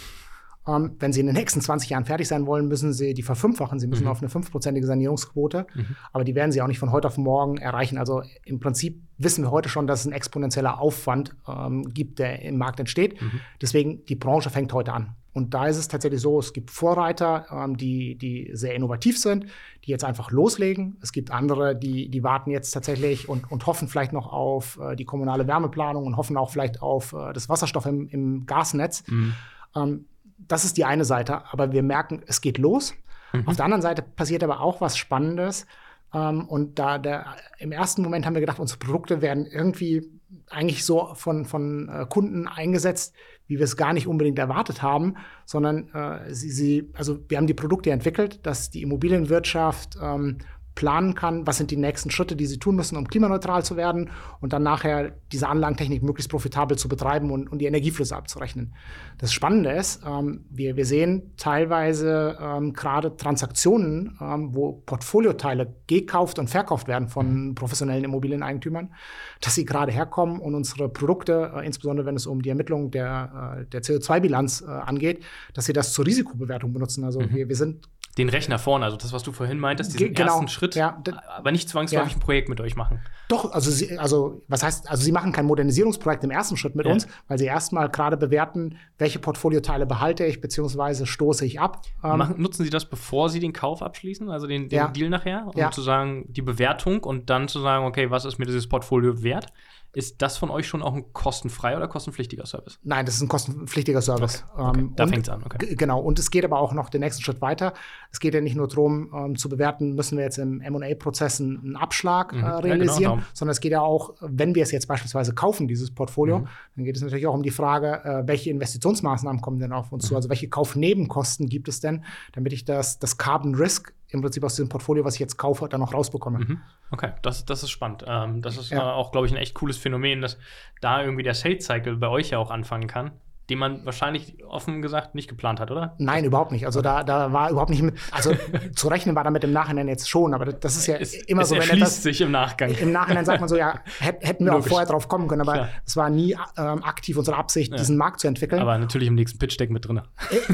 Ähm, wenn sie in den nächsten 20 Jahren fertig sein wollen, müssen sie die verfünffachen. Sie müssen mhm. auf eine fünfprozentige Sanierungsquote. Mhm. Aber die werden sie auch nicht von heute auf morgen erreichen. Also im Prinzip wissen wir heute schon, dass es ein exponentieller Aufwand ähm, gibt, der im Markt entsteht. Mhm. Deswegen, die Branche fängt heute an. Und da ist es tatsächlich so, es gibt Vorreiter, ähm, die, die sehr innovativ sind, die jetzt einfach loslegen. Es gibt andere, die, die warten jetzt tatsächlich und, und hoffen vielleicht noch auf äh, die kommunale Wärmeplanung und hoffen auch vielleicht auf äh, das Wasserstoff im, im Gasnetz. Mhm. Ähm, das ist die eine Seite, aber wir merken, es geht los. Mhm. Auf der anderen Seite passiert aber auch was Spannendes. Ähm, und da der, im ersten Moment haben wir gedacht, unsere Produkte werden irgendwie eigentlich so von, von äh, Kunden eingesetzt, wie wir es gar nicht unbedingt erwartet haben, sondern äh, sie, sie, also wir haben die Produkte entwickelt, dass die Immobilienwirtschaft ähm, planen kann, was sind die nächsten Schritte, die sie tun müssen, um klimaneutral zu werden und dann nachher diese Anlagentechnik möglichst profitabel zu betreiben und, und die Energieflüsse abzurechnen. Das Spannende ist, ähm, wir, wir sehen teilweise ähm, gerade Transaktionen, ähm, wo Portfolioteile gekauft und verkauft werden von professionellen Immobilieneigentümern, dass sie gerade herkommen und unsere Produkte, äh, insbesondere wenn es um die Ermittlung der, äh, der CO2-Bilanz äh, angeht, dass sie das zur Risikobewertung benutzen. Also mhm. wir, wir sind den Rechner vorne, also das, was du vorhin meintest, diesen genau, ersten Schritt, ja, aber nicht zwangsläufig ja. ein Projekt mit euch machen. Doch, also sie, also was heißt, also sie machen kein Modernisierungsprojekt im ersten Schritt mit ja. uns, weil sie erstmal gerade bewerten, welche Portfolioteile behalte ich beziehungsweise stoße ich ab. Ähm, machen, nutzen Sie das, bevor Sie den Kauf abschließen, also den, den Deal nachher, um zu sagen, die Bewertung und dann zu sagen, okay, was ist mir dieses Portfolio wert? Ist das von euch schon auch ein kostenfreier oder kostenpflichtiger Service? Nein, das ist ein kostenpflichtiger Service. Okay. Okay. Ähm, da fängt es an. Okay. Genau. Und es geht aber auch noch den nächsten Schritt weiter. Es geht ja nicht nur darum, ähm, zu bewerten, müssen wir jetzt im MA-Prozess einen Abschlag mhm. äh, realisieren, ja, genau. sondern es geht ja auch, wenn wir es jetzt beispielsweise kaufen, dieses Portfolio, mhm. dann geht es natürlich auch um die Frage, äh, welche Investitionsmaßnahmen kommen denn auf uns mhm. zu? Also welche Kaufnebenkosten gibt es denn, damit ich das, das Carbon Risk im Prinzip aus diesem Portfolio, was ich jetzt kaufe, dann noch rausbekomme. Mhm. Okay, das, das ist spannend. Ähm, das ist ja. äh, auch, glaube ich, ein echt cooles Phänomen, dass da irgendwie der Sales Cycle bei euch ja auch anfangen kann den man wahrscheinlich offen gesagt nicht geplant hat, oder? Nein, überhaupt nicht. Also da, da war überhaupt nicht mit, also zu rechnen war damit im Nachhinein jetzt schon, aber das ist ja es, immer es so, wenn erschließt das sich im Nachgang. Im Nachhinein sagt man so, ja, hätten wir Logisch. auch vorher drauf kommen können, aber es war nie ähm, aktiv unsere Absicht, ja. diesen Markt zu entwickeln. Aber natürlich im nächsten Pitch Deck mit drin.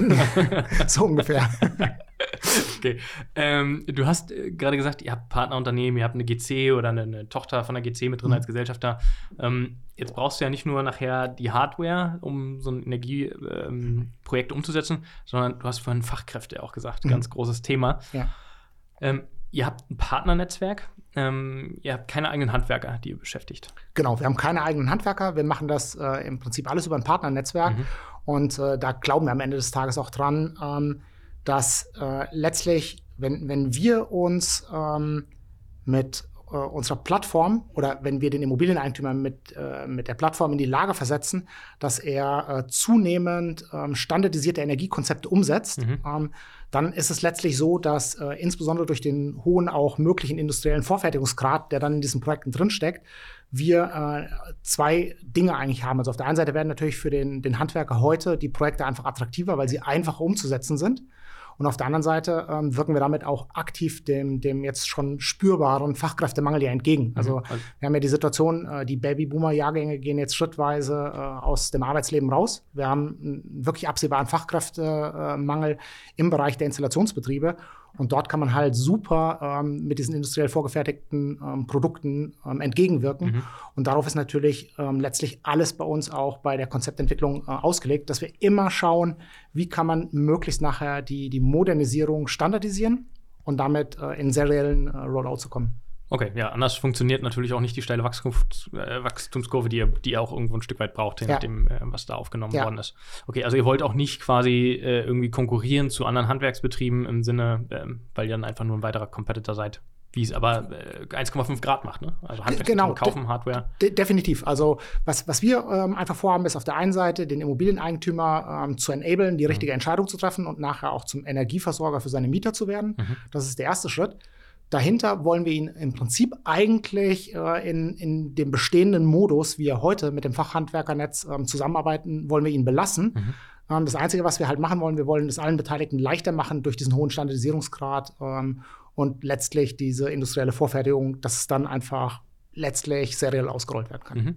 so ungefähr. okay. Ähm, du hast äh, gerade gesagt, ihr habt Partnerunternehmen, ihr habt eine GC oder eine, eine Tochter von der GC mit drin mhm. als Gesellschafter. Ähm, jetzt brauchst du ja nicht nur nachher die Hardware, um so ein Energieprojekt ähm, umzusetzen, sondern du hast vorhin Fachkräfte auch gesagt. Mhm. Ganz großes Thema. Ja. Ähm, ihr habt ein Partnernetzwerk. Ähm, ihr habt keine eigenen Handwerker, die ihr beschäftigt. Genau, wir haben keine eigenen Handwerker. Wir machen das äh, im Prinzip alles über ein Partnernetzwerk. Mhm. Und äh, da glauben wir am Ende des Tages auch dran, ähm, dass äh, letztlich, wenn, wenn wir uns ähm, mit äh, unserer Plattform oder wenn wir den Immobilieneigentümer mit, äh, mit der Plattform in die Lage versetzen, dass er äh, zunehmend ähm, standardisierte Energiekonzepte umsetzt, mhm. ähm, dann ist es letztlich so, dass äh, insbesondere durch den hohen auch möglichen industriellen Vorfertigungsgrad, der dann in diesen Projekten drinsteckt, wir äh, zwei Dinge eigentlich haben. Also auf der einen Seite werden natürlich für den, den Handwerker heute die Projekte einfach attraktiver, weil sie einfacher umzusetzen sind. Und auf der anderen Seite ähm, wirken wir damit auch aktiv dem, dem jetzt schon spürbaren Fachkräftemangel ja entgegen. Also, mhm. also wir haben ja die Situation, äh, die Babyboomer-Jahrgänge gehen jetzt schrittweise äh, aus dem Arbeitsleben raus. Wir haben einen wirklich absehbaren Fachkräftemangel im Bereich der Installationsbetriebe. Und dort kann man halt super ähm, mit diesen industriell vorgefertigten ähm, Produkten ähm, entgegenwirken. Mhm. Und darauf ist natürlich ähm, letztlich alles bei uns auch bei der Konzeptentwicklung äh, ausgelegt, dass wir immer schauen, wie kann man möglichst nachher die, die Modernisierung standardisieren und damit äh, in seriellen äh, Rollout zu kommen. Okay, ja, anders funktioniert natürlich auch nicht die steile Wachstums, äh, Wachstumskurve, die ihr, die ihr auch irgendwo ein Stück weit braucht, je ja. nachdem, äh, was da aufgenommen ja. worden ist. Okay, also ihr wollt auch nicht quasi äh, irgendwie konkurrieren zu anderen Handwerksbetrieben im Sinne, ähm, weil ihr dann einfach nur ein weiterer Competitor seid, wie es aber 1,5 äh, Grad macht, ne? Also Handwerksbetriebe genau, kaufen Hardware. De definitiv. Also was, was wir ähm, einfach vorhaben, ist auf der einen Seite den Immobilieneigentümer ähm, zu enablen, die mhm. richtige mhm. Entscheidung zu treffen und nachher auch zum Energieversorger für seine Mieter zu werden. Mhm. Das ist der erste Schritt. Dahinter wollen wir ihn im Prinzip eigentlich äh, in, in dem bestehenden Modus, wie er heute mit dem Fachhandwerkernetz ähm, zusammenarbeiten, wollen wir ihn belassen. Mhm. Ähm, das Einzige, was wir halt machen wollen, wir wollen es allen Beteiligten leichter machen durch diesen hohen Standardisierungsgrad ähm, und letztlich diese industrielle Vorfertigung, dass es dann einfach letztlich seriell ausgerollt werden kann. Mhm.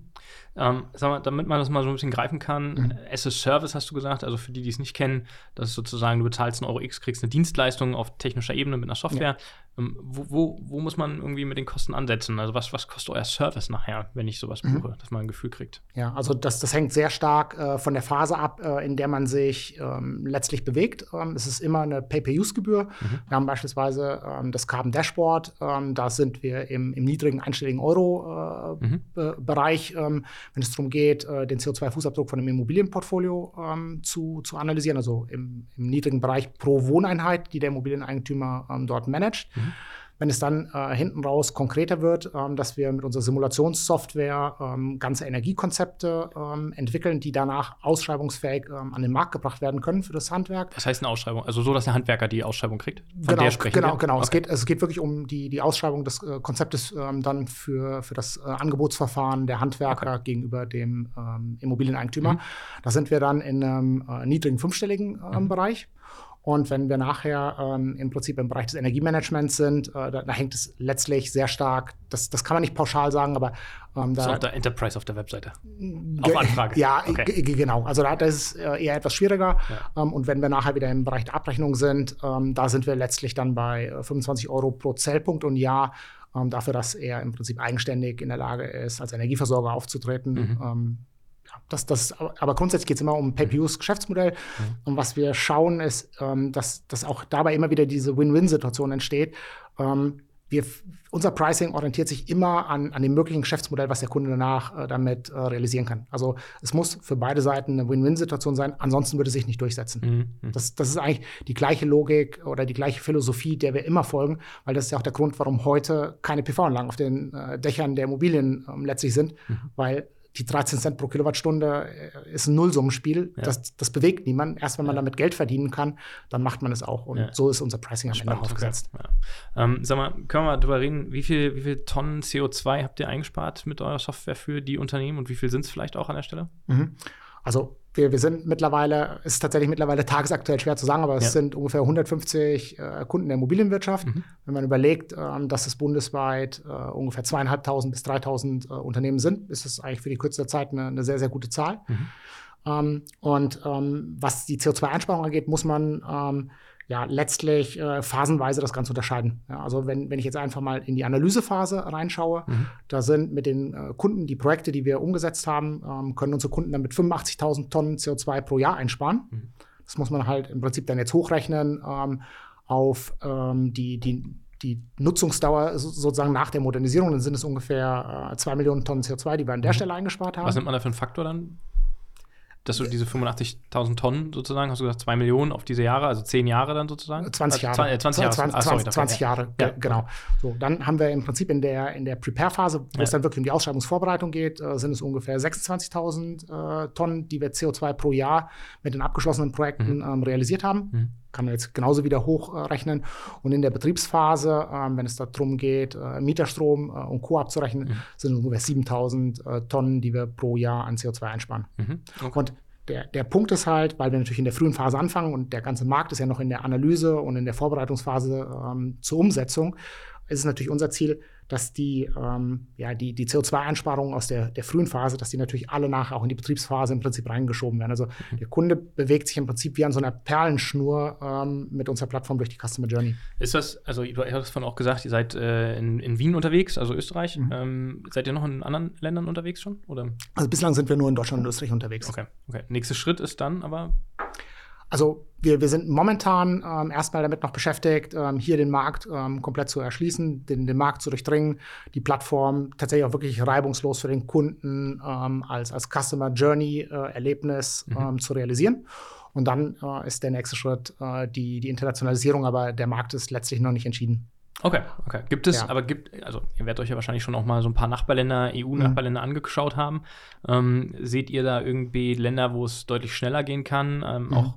Ähm, sag mal, damit man das mal so ein bisschen greifen kann, mhm. as a Service hast du gesagt, also für die, die es nicht kennen, das ist sozusagen, du bezahlst einen Euro X, kriegst eine Dienstleistung auf technischer Ebene mit einer Software. Ja. Ähm, wo, wo, wo, muss man irgendwie mit den Kosten ansetzen? Also was, was kostet euer Service nachher, wenn ich sowas mhm. buche, mhm. dass man ein Gefühl kriegt? Ja, also das, das hängt sehr stark äh, von der Phase ab, äh, in der man sich ähm, letztlich bewegt. Ähm, es ist immer eine Pay-Per-Use-Gebühr. Mhm. Wir haben beispielsweise ähm, das Carbon Dashboard, ähm, da sind wir im, im niedrigen einstelligen Euro-Bereich, äh, mhm. wenn es darum geht, äh, den CO2-Fußabdruck von einem Immobilienportfolio ähm, zu, zu analysieren, also im, im, niedrigen Bereich pro Wohneinheit, die der Immobilieneigentümer dort managt. Mhm. Wenn es dann äh, hinten raus konkreter wird, ähm, dass wir mit unserer Simulationssoftware ähm, ganze Energiekonzepte ähm, entwickeln, die danach ausschreibungsfähig ähm, an den Markt gebracht werden können für das Handwerk. Das heißt eine Ausschreibung, also so, dass der Handwerker die Ausschreibung kriegt? Von genau, der sprechen genau, wir? genau. Okay. Es, geht, es geht wirklich um die, die Ausschreibung des äh, Konzeptes ähm, dann für, für das äh, Angebotsverfahren der Handwerker okay. gegenüber dem ähm, Immobilieneigentümer. Mhm. Da sind wir dann in einem äh, niedrigen fünfstelligen mhm. Bereich. Und wenn wir nachher ähm, im Prinzip im Bereich des Energiemanagements sind, äh, da, da, hängt es letztlich sehr stark, das, das kann man nicht pauschal sagen, aber ähm, da. Ist auch der Enterprise auf der Webseite. Auf Anfrage. Ja, okay. genau. Also da ist äh, eher etwas schwieriger. Ja. Ähm, und wenn wir nachher wieder im Bereich der Abrechnung sind, ähm, da sind wir letztlich dann bei 25 äh, Euro pro Zellpunkt und Jahr. Ähm, dafür, dass er im Prinzip eigenständig in der Lage ist, als Energieversorger aufzutreten. Mhm. Das, das, aber grundsätzlich geht es immer um Pay-Per-Use-Geschäftsmodell. Mhm. Und was wir schauen, ist, ähm, dass, dass auch dabei immer wieder diese Win-Win-Situation entsteht. Ähm, wir, unser Pricing orientiert sich immer an, an dem möglichen Geschäftsmodell, was der Kunde danach äh, damit äh, realisieren kann. Also es muss für beide Seiten eine Win-Win-Situation sein, ansonsten würde es sich nicht durchsetzen. Mhm. mhm. Das, das ist eigentlich die gleiche Logik oder die gleiche Philosophie, der wir immer folgen, weil das ist ja auch der Grund, warum heute keine PV-Anlagen auf den äh, Dächern der Immobilien ähm, letztlich sind, mhm. weil die 13 Cent pro Kilowattstunde äh, ist ein Nullsummenspiel. Ja. Das, das bewegt niemanden. Erst wenn man ja. damit Geld verdienen kann, dann macht man es auch. Und ja. so ist unser Pricing am Spannend, Ende aufgesetzt. Okay. Ähm, sag mal, können wir mal drüber reden, wie viel, wie viel Tonnen CO2 habt ihr eingespart mit eurer Software für die Unternehmen und wie viel sind es vielleicht auch an der Stelle? Mhm. Also wir, wir sind mittlerweile, es ist tatsächlich mittlerweile tagesaktuell schwer zu sagen, aber es ja. sind ungefähr 150 äh, Kunden der Immobilienwirtschaft. Mhm. Wenn man überlegt, ähm, dass es bundesweit äh, ungefähr zweieinhalbtausend bis 3000 äh, Unternehmen sind, ist es eigentlich für die kürzeste Zeit eine, eine sehr, sehr gute Zahl. Mhm. Ähm, und ähm, was die CO2-Einsparung angeht, muss man ähm, ja letztlich äh, phasenweise das Ganze unterscheiden. Ja, also wenn, wenn ich jetzt einfach mal in die Analysephase reinschaue, mhm. da sind mit den äh, Kunden die Projekte, die wir umgesetzt haben, ähm, können unsere Kunden dann mit 85.000 Tonnen CO2 pro Jahr einsparen. Mhm. Das muss man halt im Prinzip dann jetzt hochrechnen ähm, auf ähm, die, die die Nutzungsdauer sozusagen nach der Modernisierung, dann sind es ungefähr äh, 2 Millionen Tonnen CO2, die wir an der mhm. Stelle eingespart haben. Was nimmt man da für einen Faktor dann? Dass du diese 85.000 Tonnen sozusagen, hast du gesagt, 2 Millionen auf diese Jahre, also 10 Jahre dann sozusagen? 20 Jahre. Äh, 20 Jahre. 20, ah, sorry, 20 Jahre, ja. genau. So, dann haben wir im Prinzip in der, in der Prepare-Phase, wo ja. es dann wirklich um die Ausschreibungsvorbereitung geht, äh, sind es ungefähr 26.000 äh, Tonnen, die wir CO2 pro Jahr mit den abgeschlossenen Projekten mhm. ähm, realisiert haben. Mhm kann man jetzt genauso wieder hochrechnen. Und in der Betriebsphase, ähm, wenn es darum geht, äh, Mieterstrom äh, und Co. abzurechnen, mhm. sind es ungefähr 7000 äh, Tonnen, die wir pro Jahr an CO2 einsparen. Mhm. Okay. Und der, der Punkt ist halt, weil wir natürlich in der frühen Phase anfangen und der ganze Markt ist ja noch in der Analyse und in der Vorbereitungsphase ähm, zur Umsetzung, ist es natürlich unser Ziel, dass die, ähm, ja, die, die CO2-Einsparungen aus der, der frühen Phase, dass die natürlich alle nachher auch in die Betriebsphase im Prinzip reingeschoben werden. Also mhm. der Kunde bewegt sich im Prinzip wie an so einer Perlenschnur ähm, mit unserer Plattform durch die Customer Journey. Ist das, also du hast von auch gesagt, ihr seid äh, in, in Wien unterwegs, also Österreich. Mhm. Ähm, seid ihr noch in anderen Ländern unterwegs schon? Oder? Also bislang sind wir nur in Deutschland und Österreich unterwegs. Okay, okay. Nächster Schritt ist dann aber also wir, wir sind momentan ähm, erstmal damit noch beschäftigt, ähm, hier den Markt ähm, komplett zu erschließen, den, den Markt zu durchdringen, die Plattform tatsächlich auch wirklich reibungslos für den Kunden ähm, als, als Customer Journey äh, Erlebnis mhm. Ähm, zu realisieren. Und dann äh, ist der nächste Schritt äh, die, die Internationalisierung, aber der Markt ist letztlich noch nicht entschieden. Okay, okay. Gibt es, ja. aber gibt, also ihr werdet euch ja wahrscheinlich schon auch mal so ein paar Nachbarländer, EU-Nachbarländer mhm. angeschaut haben. Ähm, seht ihr da irgendwie Länder, wo es deutlich schneller gehen kann? Ähm, mhm. Auch,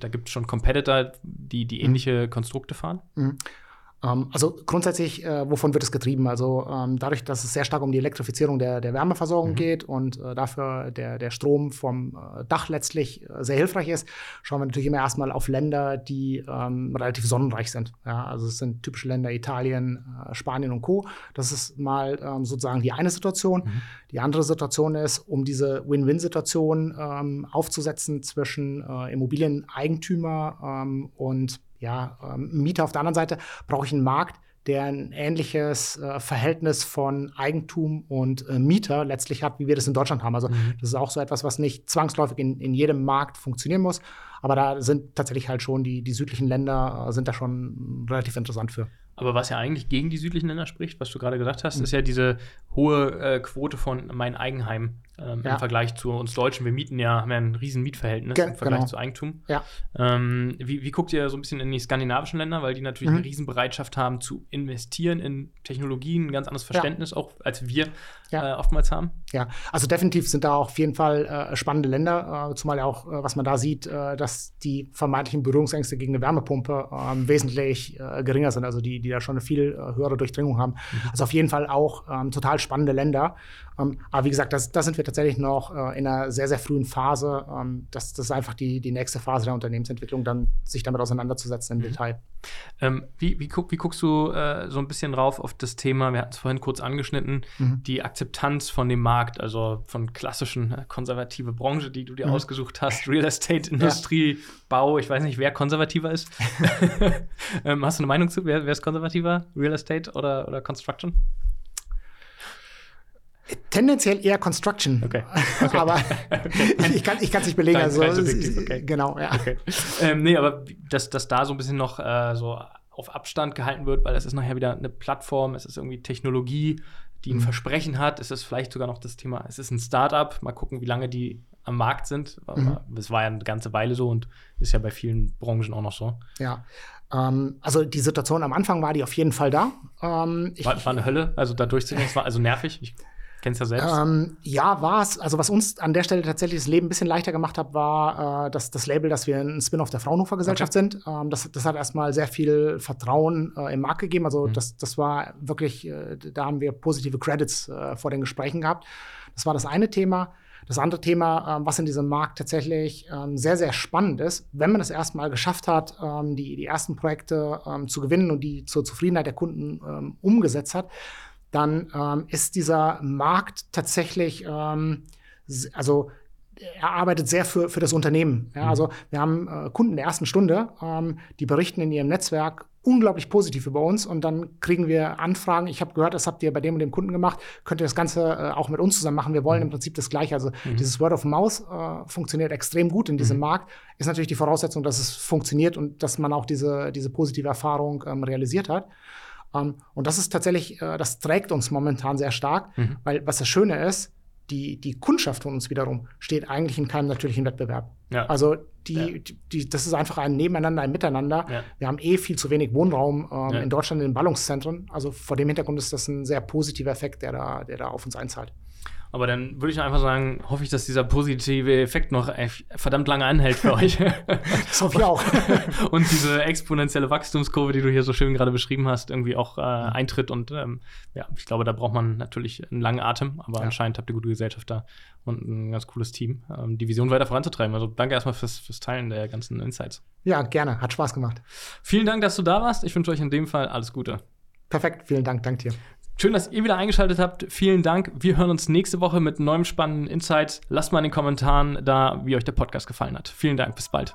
da gibt es schon Competitor, die, die mhm. ähnliche mhm. Konstrukte fahren? Ähm, also grundsätzlich, äh, wovon wird es getrieben? Also ähm, dadurch, dass es sehr stark um die Elektrifizierung der, der Wärmeversorgung mhm. geht und äh, dafür der, der Strom vom äh, Dach letztlich äh, sehr hilfreich ist, schauen wir natürlich immer erstmal auf Länder, die ähm, relativ sonnenreich sind. Ja, also es sind typische Länder Italien, äh, Spanien und Co. Das ist mal ähm, sozusagen die eine Situation. Mhm. Die andere Situation ist, um diese Win-Win-Situation ähm, aufzusetzen zwischen äh, Immobilieneigentümer ähm, und ja, ähm, Mieter auf der anderen Seite, brauche ich einen Markt, der ein ähnliches äh, Verhältnis von Eigentum und äh, Mieter letztlich hat, wie wir das in Deutschland haben. Also mhm. das ist auch so etwas, was nicht zwangsläufig in, in jedem Markt funktionieren muss. Aber da sind tatsächlich halt schon die, die südlichen Länder äh, sind da schon relativ interessant für. Aber was ja eigentlich gegen die südlichen Länder spricht, was du gerade gesagt hast, mhm. ist ja diese hohe äh, Quote von mein Eigenheim ähm, ja. im Vergleich zu uns Deutschen. Wir mieten ja, haben ja ein riesen Mietverhältnis Ge im Vergleich genau. zu Eigentum. Ja. Ähm, wie, wie, guckt ihr so ein bisschen in die skandinavischen Länder, weil die natürlich mhm. eine Riesenbereitschaft haben zu investieren in Technologien, ein ganz anderes Verständnis ja. auch als wir ja. äh, oftmals haben? Ja, also definitiv sind da auf jeden Fall äh, spannende Länder, äh, zumal auch, äh, was man da sieht, äh, dass die vermeintlichen Berührungsängste gegen eine Wärmepumpe ähm, wesentlich geringer sind, also die, die da schon eine viel höhere Durchdringung haben. Mhm. Also auf jeden Fall auch ähm, total spannende Länder. Ähm, aber wie gesagt, da das, das sind wir tatsächlich noch äh, in einer sehr, sehr frühen Phase. Ähm, das, das ist einfach die, die nächste Phase der Unternehmensentwicklung, dann sich damit auseinanderzusetzen im mhm. Detail. Ähm, wie, wie, guck, wie, guckst du äh, so ein bisschen drauf auf das Thema, wir hatten es vorhin kurz angeschnitten, mhm. die Akzeptanz von dem Markt, also von klassischen äh, konservative Branche, die du dir mhm. ausgesucht hast, Real Estate, Industrie, ja. Bau, ich weiß nicht, wer konservativer ist. ähm, hast du eine Meinung zu? Wer, wer ist konservativer? Real Estate oder, oder Construction? Tendenziell eher Construction. Okay. okay. aber okay. ich kann es nicht belegen. also, okay. Genau, ja. Okay. Ähm, nee, aber dass, dass da so ein bisschen noch äh, so auf Abstand gehalten wird, weil es ist nachher wieder eine Plattform, es ist irgendwie Technologie, die ein mhm. Versprechen hat. Es ist vielleicht sogar noch das Thema, es ist ein Startup. Mal gucken, wie lange die am Markt sind. Mhm. Das war ja eine ganze Weile so und ist ja bei vielen Branchen auch noch so. Ja. Ähm, also die Situation am Anfang war die auf jeden Fall da. Ähm, war, war eine Hölle, also da durchzugehen, es war also nervig. Ich Kennst du ja selbst? Ähm, ja, war es. Also, was uns an der Stelle tatsächlich das Leben ein bisschen leichter gemacht hat, war äh, dass das Label, dass wir ein Spin-off der Fraunhofer Gesellschaft okay. sind. Ähm, das, das hat erstmal sehr viel Vertrauen äh, im Markt gegeben. Also, mhm. das, das war wirklich, äh, da haben wir positive Credits äh, vor den Gesprächen gehabt. Das war das eine Thema. Das andere Thema, ähm, was in diesem Markt tatsächlich ähm, sehr, sehr spannend ist, wenn man es erstmal geschafft hat, ähm, die, die ersten Projekte zu gewinnen und die zur Zufriedenheit der Kunden umgesetzt hat, dann ähm, ist dieser Markt tatsächlich, ähm, also er arbeitet sehr für, für das Unternehmen. Ja, mhm. also wir haben äh, Kunden der ersten Stunde, ähm, die berichten in ihrem Netzwerk unglaublich positiv über uns und dann kriegen wir Anfragen. Ich habe gehört, das habt ihr bei dem und dem Kunden gemacht. Könnt ihr das Ganze äh, auch mit uns zusammen machen? Wir wollen mhm. im Prinzip das Gleiche. Also mhm. dieses Word of Mouse äh, funktioniert extrem gut in diesem mhm. Markt. Ist natürlich die Voraussetzung, dass es funktioniert und dass man auch diese, diese positive Erfahrung ähm, realisiert hat. Ähm, und das ist tatsächlich, äh, das trägt uns momentan sehr stark, mhm. weil was das Schöne ist, die, die Kundschaft von uns wiederum steht eigentlich in keinem natürlichen Wettbewerb. Ja. Also die, ja. die, die, das ist einfach ein Nebeneinander, ein Miteinander. Ja. Wir haben eh viel zu wenig Wohnraum ähm, in Deutschland in den Ballungszentren. Also vor dem Hintergrund ist das ein sehr positiver Effekt, der da, der da auf uns einzahlt. Aber dann würde ich einfach sagen, hoffe ich, dass dieser positive Effekt noch verdammt lange anhält für euch. das hoffe ich auch. und diese exponentielle Wachstumskurve, die du hier so schön gerade beschrieben hast, irgendwie auch äh, eintritt. Und ähm, ja, ich glaube, da braucht man natürlich einen langen Atem. Aber ja. anscheinend habt ihr gute Gesellschaft da und ein ganz cooles Team, ähm, die Vision weiter voranzutreiben. Also danke erstmal fürs, fürs Teilen der ganzen Insights. Ja, gerne. Hat Spaß gemacht. Vielen Dank, dass du da warst. Ich wünsche euch in dem Fall alles Gute. Perfekt. Vielen Dank. Dank dir. Schön, dass ihr wieder eingeschaltet habt. Vielen Dank. Wir hören uns nächste Woche mit neuem spannenden Insights. Lasst mal in den Kommentaren da, wie euch der Podcast gefallen hat. Vielen Dank. Bis bald.